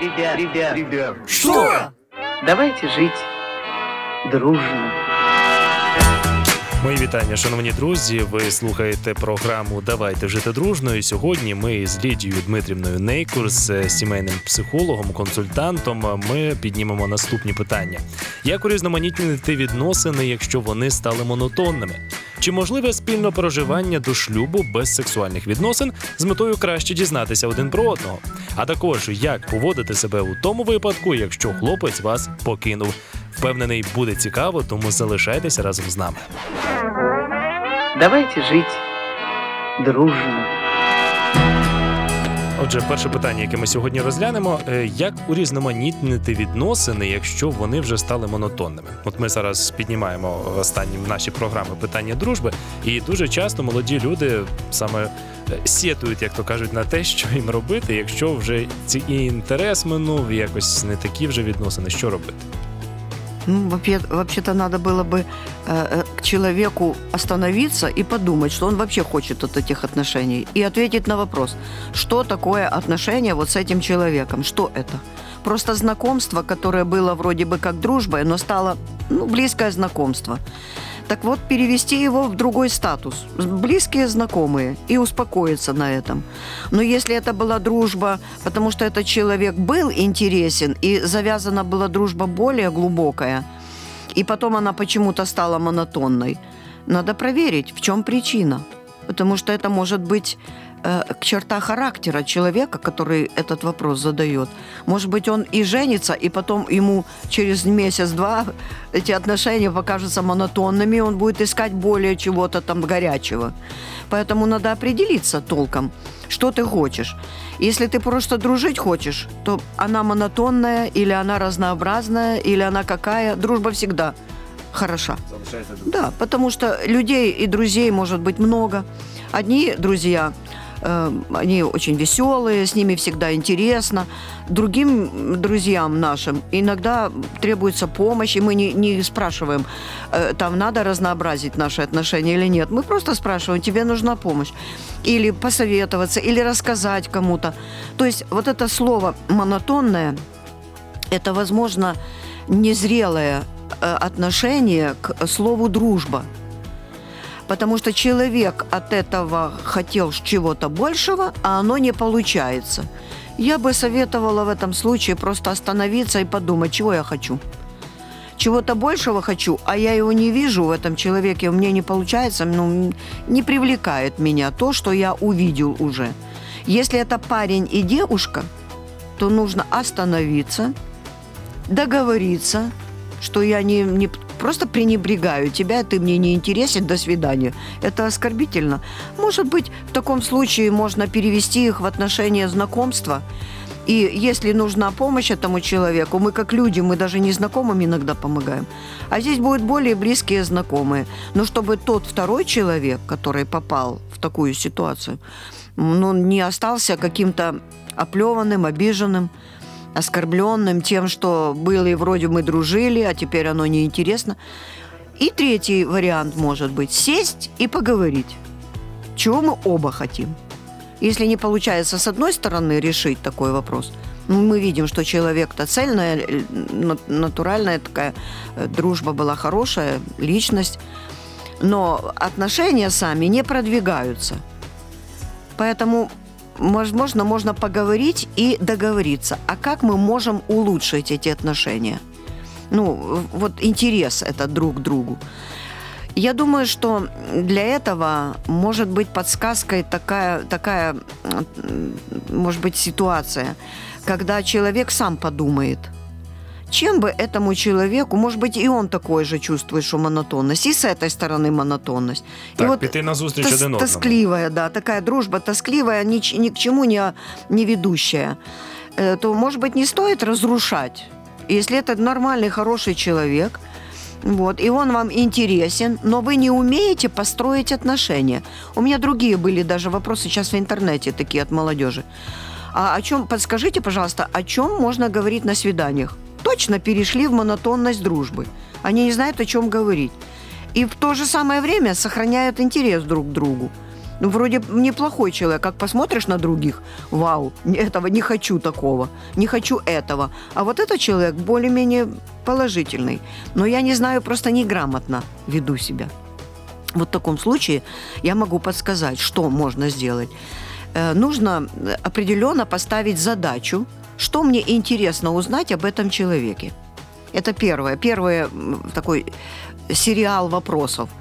Ребят, ребят, ребят. Что? Давайте жить дружно. Мої вітання, шановні друзі. Ви слухаєте програму Давайте жити дружно. І сьогодні ми з Лідією Дмитрівною Нейкурс, е, сімейним психологом, консультантом. Ми піднімемо наступні питання: як урізноманітнити відносини, якщо вони стали монотонними? Чи можливе спільне проживання до шлюбу без сексуальних відносин з метою краще дізнатися один про одного? А також як поводити себе у тому випадку, якщо хлопець вас покинув? Впевнений, буде цікаво, тому залишайтеся разом з нами. Давайте жить дружно. Отже, перше питання, яке ми сьогодні розглянемо: е, як урізноманітнити відносини, якщо вони вже стали монотонними? От ми зараз піднімаємо останні наші програми питання дружби, і дуже часто молоді люди саме е, сєтують, як то кажуть, на те, що їм робити, якщо вже ці інтерес минув, якось не такі вже відносини, що робити? Ну, вообще- вообще-то надо было бы э, э, к человеку остановиться и подумать, что он вообще хочет от этих отношений, и ответить на вопрос, что такое отношения вот с этим человеком, что это? Просто знакомство, которое было вроде бы как дружбой, но стало ну, близкое знакомство. Так вот, перевести его в другой статус, близкие знакомые, и успокоиться на этом. Но если это была дружба, потому что этот человек был интересен, и завязана была дружба более глубокая, и потом она почему-то стала монотонной, надо проверить, в чем причина. Потому что это может быть черта характера человека, который этот вопрос задает. Может быть, он и женится, и потом ему через месяц-два эти отношения покажутся монотонными, он будет искать более чего-то там горячего. Поэтому надо определиться толком, что ты хочешь. Если ты просто дружить хочешь, то она монотонная, или она разнообразная, или она какая. Дружба всегда хороша. Да, потому что людей и друзей может быть много. Одни друзья, э, они очень веселые, с ними всегда интересно. Другим друзьям нашим иногда требуется помощь, и мы не, не спрашиваем, э, там надо разнообразить наши отношения или нет. Мы просто спрашиваем, тебе нужна помощь. Или посоветоваться, или рассказать кому-то. То есть вот это слово монотонное, это, возможно, незрелое э, отношение к слову дружба. Потому что человек от этого хотел чего-то большего, а оно не получается. Я бы советовала в этом случае просто остановиться и подумать, чего я хочу. Чего-то большего хочу, а я его не вижу в этом человеке, у меня не получается, ну, не привлекает меня то, что я увидел уже. Если это парень и девушка, то нужно остановиться, договориться, что я не, не просто пренебрегаю тебя, ты мне не интересен, до свидания. Это оскорбительно. Может быть, в таком случае можно перевести их в отношения знакомства. И если нужна помощь этому человеку, мы как люди, мы даже незнакомым иногда помогаем. А здесь будут более близкие знакомые. Но чтобы тот второй человек, который попал в такую ситуацию, ну, не остался каким-то оплеванным, обиженным, оскорбленным тем, что были вроде мы дружили, а теперь оно неинтересно. И третий вариант может быть сесть и поговорить, чего мы оба хотим. Если не получается с одной стороны решить такой вопрос, ну, мы видим, что человек-то цельная, на- натуральная такая э, дружба была хорошая, личность, но отношения сами не продвигаются. Поэтому возможно, можно поговорить и договориться. А как мы можем улучшить эти отношения? Ну, вот интерес это друг к другу. Я думаю, что для этого может быть подсказкой такая, такая может быть, ситуация, когда человек сам подумает, чем бы этому человеку, может быть, и он такой же чувствует, что монотонность, и с этой стороны монотонность. и Так, вот піти на зустріч тос- один одному. тоскливая, да, такая дружба тоскливая, ни, ни к чему не, не ведущая, э, то, может быть, не стоит разрушать. Если это нормальный, хороший человек, вот, и он вам интересен, но вы не умеете построить отношения. У меня другие были даже вопросы сейчас в интернете такие от молодежи. А о чем, подскажите, пожалуйста, о чем можно говорить на свиданиях? Точно перешли в монотонность дружбы. Они не знают, о чем говорить. И в то же самое время сохраняют интерес друг к другу. Ну, вроде неплохой человек. Как посмотришь на других, вау, этого не хочу такого, не хочу этого. А вот этот человек более-менее положительный. Но я не знаю, просто неграмотно веду себя. Вот в таком случае я могу подсказать, что можно сделать. Э, нужно определенно поставить задачу, что мне интересно узнать об этом человеке. Это первое. Первый такой сериал вопросов –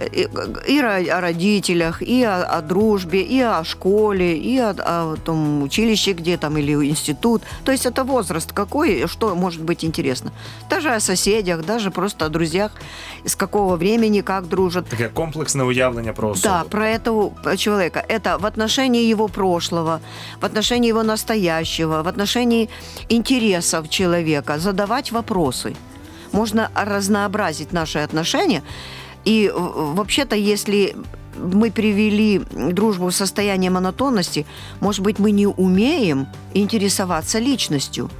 и о родителях, и о, о дружбе, и о школе, и о, о том училище где там или институт. То есть это возраст какой, что может быть интересно. Даже о соседях, даже просто о друзьях, с какого времени, как дружат. Таке комплексне уявлення про особу. Да, про этого человека. Это в отношении его прошлого, в отношении его настоящего, в отношении интересов человека, задавать вопросы. Можно разнообразить наши отношения и вообще-то, если мы привели дружбу в состояние монотонности, может быть, мы не умеем интересоваться личностью.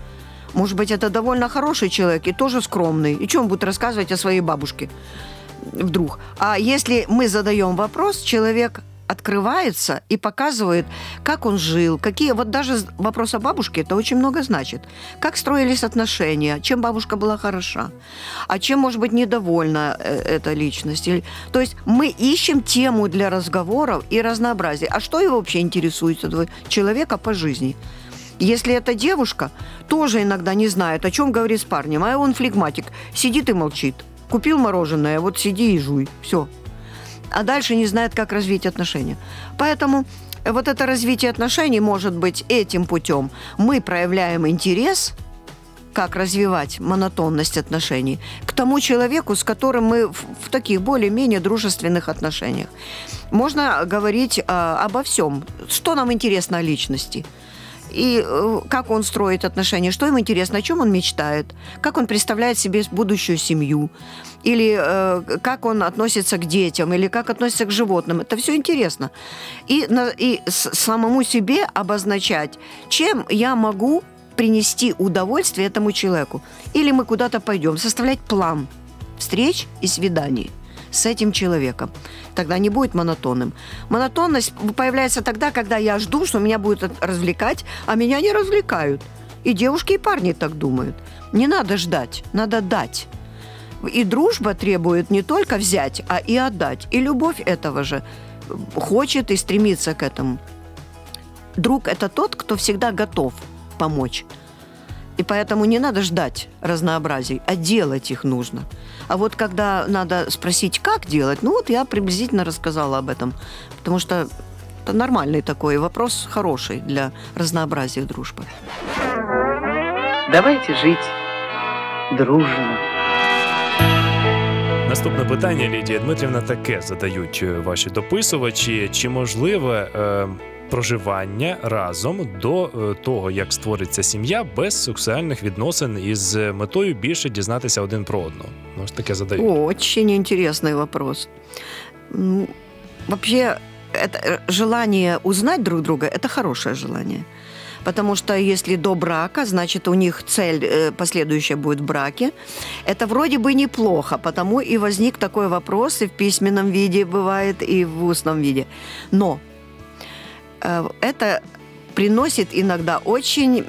Может быть, это довольно хороший человек и тоже скромный. И что он будет рассказывать о своей бабушке вдруг? А если мы задаем вопрос, человек открывается и показывает, как он жил, какие... Вот даже вопрос о бабушке, это очень много значит. Как строились отношения, чем бабушка была хороша, а чем, может быть, недовольна э, эта личность. То есть мы ищем тему для разговоров и разнообразия. А что его вообще интересует этого человека по жизни? Если это девушка, тоже иногда не знает, о чем говорит с парнем, а он флегматик, сидит и молчит. Купил мороженое, вот сиди и жуй. Все, а дальше не знает, как развить отношения. Поэтому вот это развитие отношений может быть этим путем. Мы проявляем интерес, как развивать монотонность отношений, к тому человеку, с которым мы в, в таких более-менее дружественных отношениях. Можно говорить э, обо всем, что нам интересно о личности – и э, как он строит отношения, что ему интересно, о чем он мечтает, как он представляет себе будущую семью, или э, как он относится к детям, или как относится к животным. Это все интересно. И, на, и самому себе обозначать, чем я могу принести удовольствие этому человеку. Или мы куда-то пойдем, составлять план встреч и свиданий с этим человеком. Тогда не будет монотонным. Монотонность появляется тогда, когда я жду, что меня будут развлекать, а меня не развлекают. И девушки, и парни так думают. Не надо ждать, надо дать. И дружба требует не только взять, а и отдать. И любовь этого же хочет и стремится к этому. Друг – это тот, кто всегда готов помочь. И поэтому не надо ждать разнообразий, а делать их нужно. А вот когда надо спросить, как делать, ну вот я приблизительно рассказала об этом. Потому что это нормальный такой вопрос, хороший для разнообразия дружбы. Давайте жить дружно. Наступне питання, Лідія Дмитрівна, таке задають ваші дописувачі. Чи можливе е, проживання разом до е, того, як створиться сім'я без сексуальних відносин із метою більше дізнатися один про одного. Ну, ось таке задають. Очень интересный вопрос. Вообще, это э, желание узнать друг друга – это хорошее желание. Потому что если до брака, значит, у них цель э, последующая будет в браке. Это вроде бы неплохо, потому и возник такой вопрос и в письменном виде бывает, и в устном виде. Но Э, это приносит иногда очень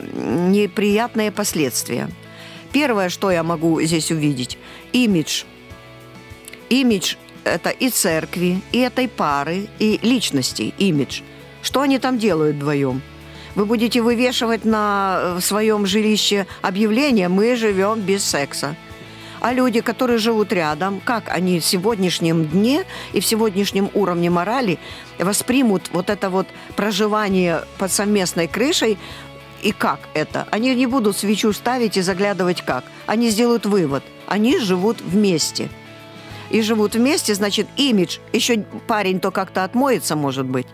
неприятные последствия. Первое, что я могу здесь увидеть – имидж. Имидж – это и церкви, и этой пары, и личностей имидж. Что они там делают вдвоем? Вы будете вывешивать на э, своем жилище объявление «Мы живем без секса» а люди, которые живут рядом, как они в сегодняшнем дне и в сегодняшнем уровне морали воспримут вот это вот проживание под совместной крышей и как это? Они не будут свечу ставить и заглядывать как. Они сделают вывод. Они живут вместе. И живут вместе, значит, имидж. Еще парень то как-то отмоется, может быть,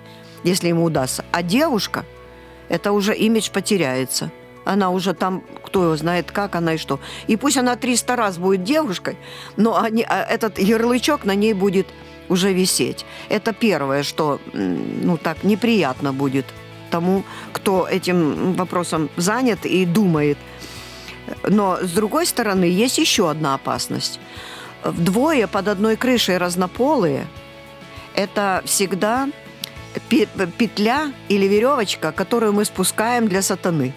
если ему удастся. А девушка, это уже имидж потеряется она уже там, кто его знает, как она и что. И пусть она 300 раз будет девушкой, но они, а этот ярлычок на ней будет уже висеть. Это первое, что, ну так, неприятно будет тому, кто этим вопросом занят и думает. Но, с другой стороны, есть еще одна опасность. Вдвое под одной крышей разнополые – это всегда пе- петля или веревочка, которую мы спускаем для сатаны.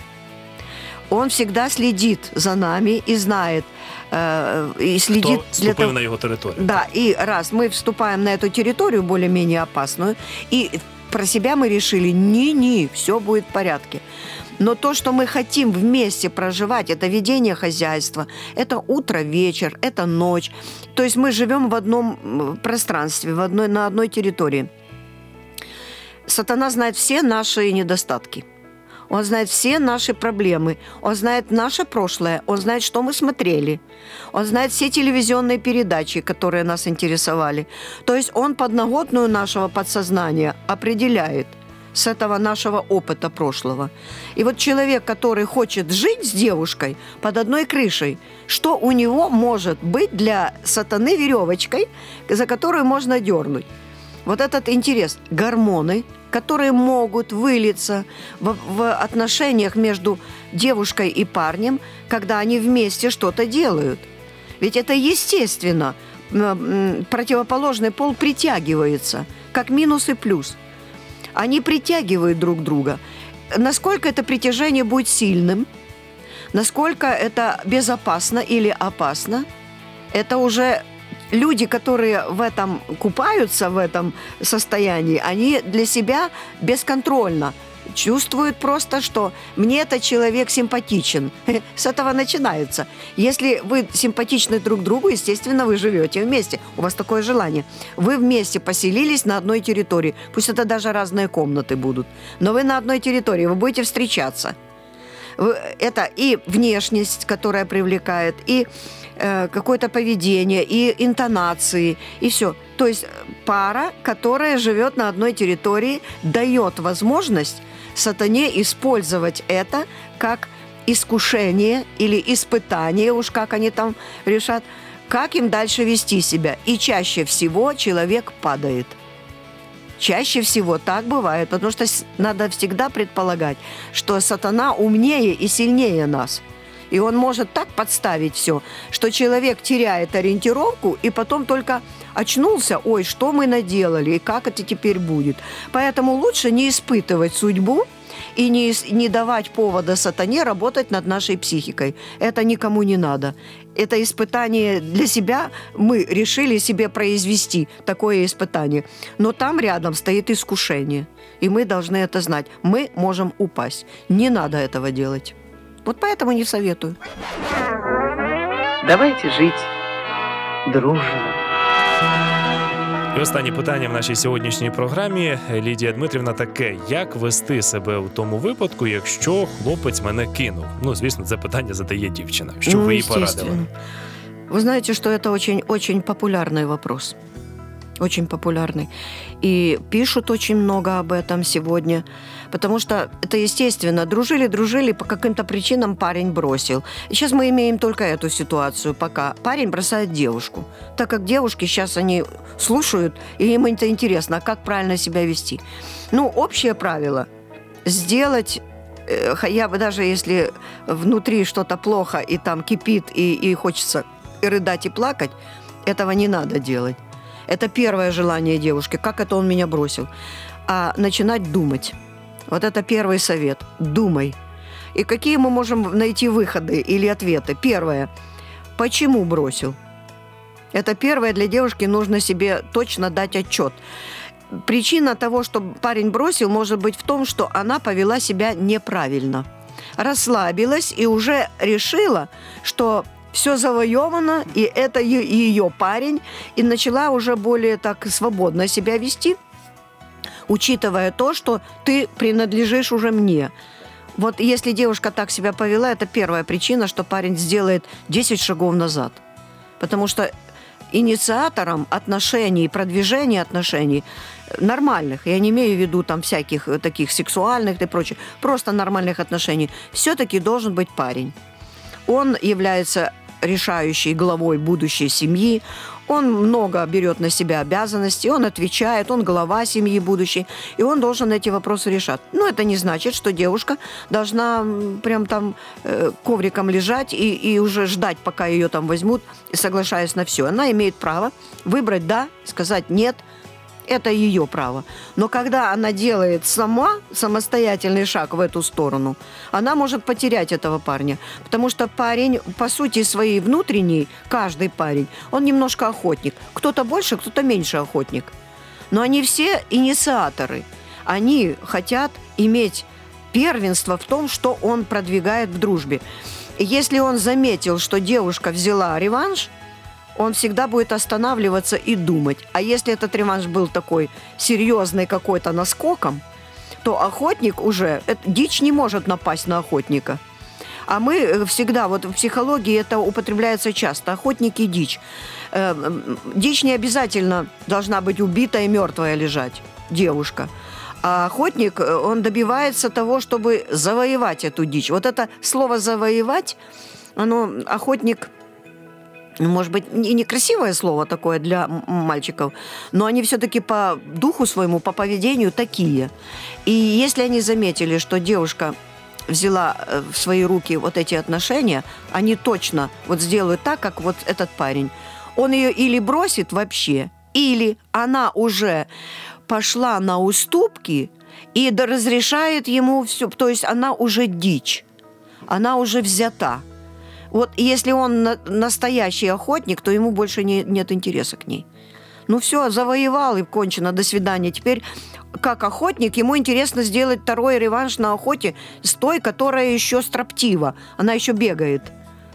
Он всегда следит за нами и знает, э, и следит Хто для того, на його територію? да, и раз мы вступаем на эту территорию более-менее опасную, и про себя мы решили, не-не, все будет в порядке. Но то, что мы хотим вместе проживать, это ведение хозяйства, это утро, вечер, это ночь. То есть мы живем в одном пространстве, в одной, на одной территории. Сатана знает все наши недостатки. Он знает все наши проблемы. Он знает наше прошлое. Он знает, что мы смотрели. Он знает все телевизионные передачи, которые нас интересовали. То есть он подноготную нашего подсознания определяет с этого нашего опыта прошлого. И вот человек, который хочет жить с девушкой под одной крышей, что у него может быть для сатаны веревочкой, за которую можно дернуть? Вот этот интерес. Гормоны, которые могут вылиться в, в отношениях между девушкой и парнем, когда они вместе что-то делают. Ведь это естественно. Противоположный пол притягивается, как минус и плюс. Они притягивают друг друга. Насколько это притяжение будет сильным, насколько это безопасно или опасно, это уже люди, которые в этом купаются, в этом состоянии, они для себя бесконтрольно чувствуют просто, что мне этот человек симпатичен. С этого начинается. Если вы симпатичны друг другу, естественно, вы живете вместе. У вас такое желание. Вы вместе поселились на одной территории. Пусть это даже разные комнаты будут. Но вы на одной территории, вы будете встречаться. Это и внешность, которая привлекает, и э, какое-то поведение, и интонации, и все. То есть пара, которая живет на одной территории, дает возможность сатане использовать это как искушение или испытание, уж как они там решат, как им дальше вести себя. И чаще всего человек падает. Чаще всего так бывает, потому что надо всегда предполагать, что сатана умнее и сильнее нас. И он может так подставить все, что человек теряет ориентировку и потом только очнулся, ой, что мы наделали и как это теперь будет. Поэтому лучше не испытывать судьбу и не, не давать повода сатане работать над нашей психикой. Это никому не надо. Это испытание для себя мы решили себе произвести, такое испытание. Но там рядом стоит искушение. И мы должны это знать. Мы можем упасть. Не надо этого делать. Вот поэтому не советую. Давайте жить дружно. І останнє питання в нашій сьогоднішній програмі Лідія Дмитрівна таке: як вести себе у тому випадку, якщо хлопець мене кинув? Ну, звісно, це питання задає дівчина. Що Ну, ви їй порадили? естественно. Вы знаете, что это очень-очень популярный вопрос. Очень популярный. И пишут очень много об этом сегодня. Потому что это естественно. Дружили-дружили, по каким-то причинам парень бросил. И сейчас мы имеем только эту ситуацию пока. Парень бросает девушку. Так как девушки сейчас они слушают, и им это интересно, а как правильно себя вести. Ну, общее правило – сделать э, я бы даже если внутри что-то плохо и там кипит и, и хочется рыдать и плакать, этого не надо делать. Это первое желание девушки. Как это он меня бросил? А начинать думать. Вот это первый совет. Думай. И какие мы можем найти выходы или ответы? Первое. Почему бросил? Это первое для девушки нужно себе точно дать отчет. Причина того, что парень бросил, может быть в том, что она повела себя неправильно. Расслабилась и уже решила, что все завоевано, и это ее парень, и начала уже более так свободно себя вести, учитывая то, что ты принадлежишь уже мне. Вот если девушка так себя повела, это первая причина, что парень сделает 10 шагов назад. Потому что инициатором отношений, продвижения отношений э, нормальных, я не имею в виду там всяких э, таких сексуальных и прочее, просто нормальных отношений, все-таки должен быть парень. Он является решающей главой будущей семьи, он много берет на себя обязанностей, он отвечает, он глава семьи будущей, и он должен эти вопросы решать. Но это не значит, что девушка должна прям там э, ковриком лежать и, и уже ждать, пока ее там возьмут, соглашаясь на все. Она имеет право выбрать «да», сказать «нет», это ее право. Но когда она делает сама самостоятельный шаг в эту сторону, она может потерять этого парня. Потому что парень, по сути своей внутренней, каждый парень, он немножко охотник. Кто-то больше, кто-то меньше охотник. Но они все инициаторы. Они хотят иметь первенство в том, что он продвигает в дружбе. Если он заметил, что девушка взяла реванш, он всегда будет останавливаться и думать. А если этот реванш был такой серьезный какой-то наскоком, то охотник уже, это, дичь не может напасть на охотника. А мы э, всегда, вот в психологии это употребляется часто, охотник и дичь. Э, дичь не обязательно должна быть убитая и мертвая лежать, девушка. А охотник, э, он добивается того, чтобы завоевать эту дичь. Вот это слово «завоевать», оно, охотник, может быть, и некрасивое слово такое для мальчиков, но они все-таки по духу своему, по поведению такие. И если они заметили, что девушка взяла э, в свои руки вот эти отношения, они точно вот сделают так, как вот этот парень. Он ее или бросит вообще, или она уже пошла на уступки и разрешает ему все, то есть она уже дичь, она уже взята. Вот если он настоящий охотник, то ему больше не, нет интереса к ней. Ну все, завоевал и кончено, до свидания. Теперь как охотник, ему интересно сделать второй реванш на охоте с той, которая еще строптива. Она еще бегает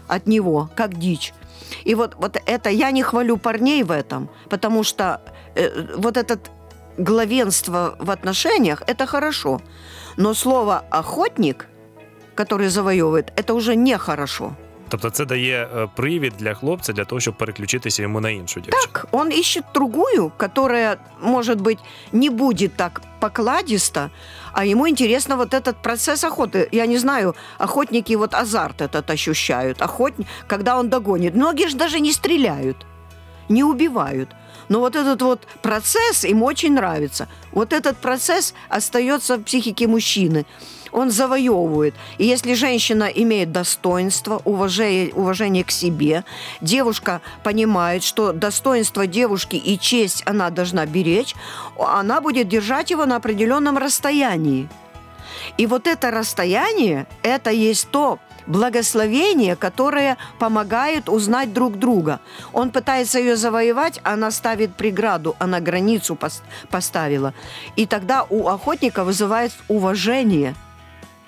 от него, как дичь. И вот, вот это я не хвалю парней в этом, потому что э, вот этот главенство в отношениях – это хорошо. Но слово «охотник», который завоевывает, это уже нехорошо. Тобто це дає е, привід для хлопця для того, щоб переключитися йому на іншу дівчину. Так, он ищет другую, которая, может быть, не будет так покладисто, а ему интересно вот этот процесс охоты. Я не знаю, охотники вот азарт этот ощущают, охотник, когда он догонит. Многие же даже не стреляют, не убивают. но вот этот вот процесс им очень нравится. Вот этот процесс остается в психике мужчины. Он завоевывает. И если женщина имеет достоинство, уважение, уважение к себе, девушка понимает, что достоинство девушки и честь она должна беречь, она будет держать его на определенном расстоянии. И вот это расстояние, это есть то, благословение, которое помогает узнать друг друга. Он пытается ее завоевать, она ставит преграду, она границу поставила. И тогда у охотника вызывает уважение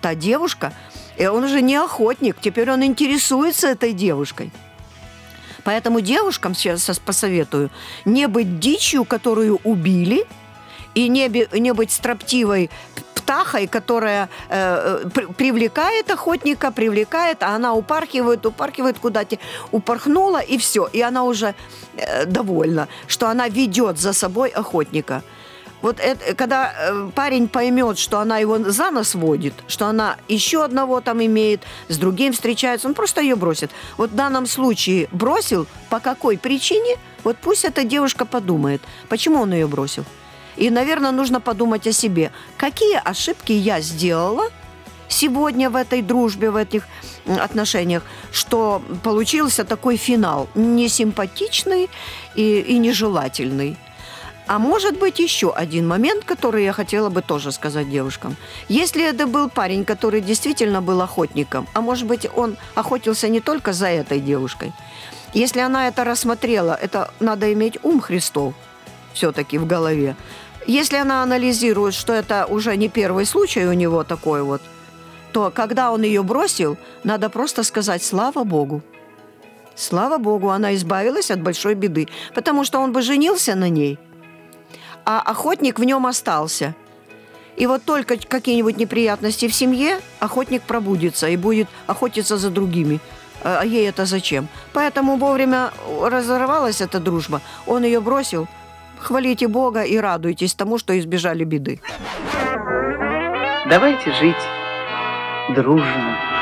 та девушка, и он уже не охотник, теперь он интересуется этой девушкой. Поэтому девушкам сейчас посоветую не быть дичью, которую убили, и не, не быть строптивой птахой, которая э, э привлекает охотника, привлекает, а она упархивает, упархивает куда-то, упорхнула, и все. И она уже э, довольна, что она ведет за собой охотника. Вот это, когда э, парень поймет, что она его за нос водит, что она еще одного там имеет, с другим встречается, он просто ее бросит. Вот в данном случае бросил, по какой причине, вот пусть эта девушка подумает, почему он ее бросил. И, наверное, нужно подумать о себе. Какие ошибки я сделала сегодня в этой дружбе, в этих отношениях, что получился такой финал несимпатичный и, и нежелательный. А может быть еще один момент, который я хотела бы тоже сказать девушкам. Если это был парень, который действительно был охотником, а может быть он охотился не только за этой девушкой, если она это рассмотрела, это надо иметь ум Христов все-таки в голове. Если она анализирует, что это уже не первый случай у него такой вот, то когда он ее бросил, надо просто сказать «Слава Богу». Слава Богу, она избавилась от большой беды, потому что он бы женился на ней, а охотник в нем остался. И вот только какие-нибудь неприятности в семье, охотник пробудится и будет охотиться за другими. А ей это зачем? Поэтому вовремя разорвалась эта дружба. Он ее бросил – Хвалите Бога и радуйтесь тому, что избежали беды. Давайте жить дружно.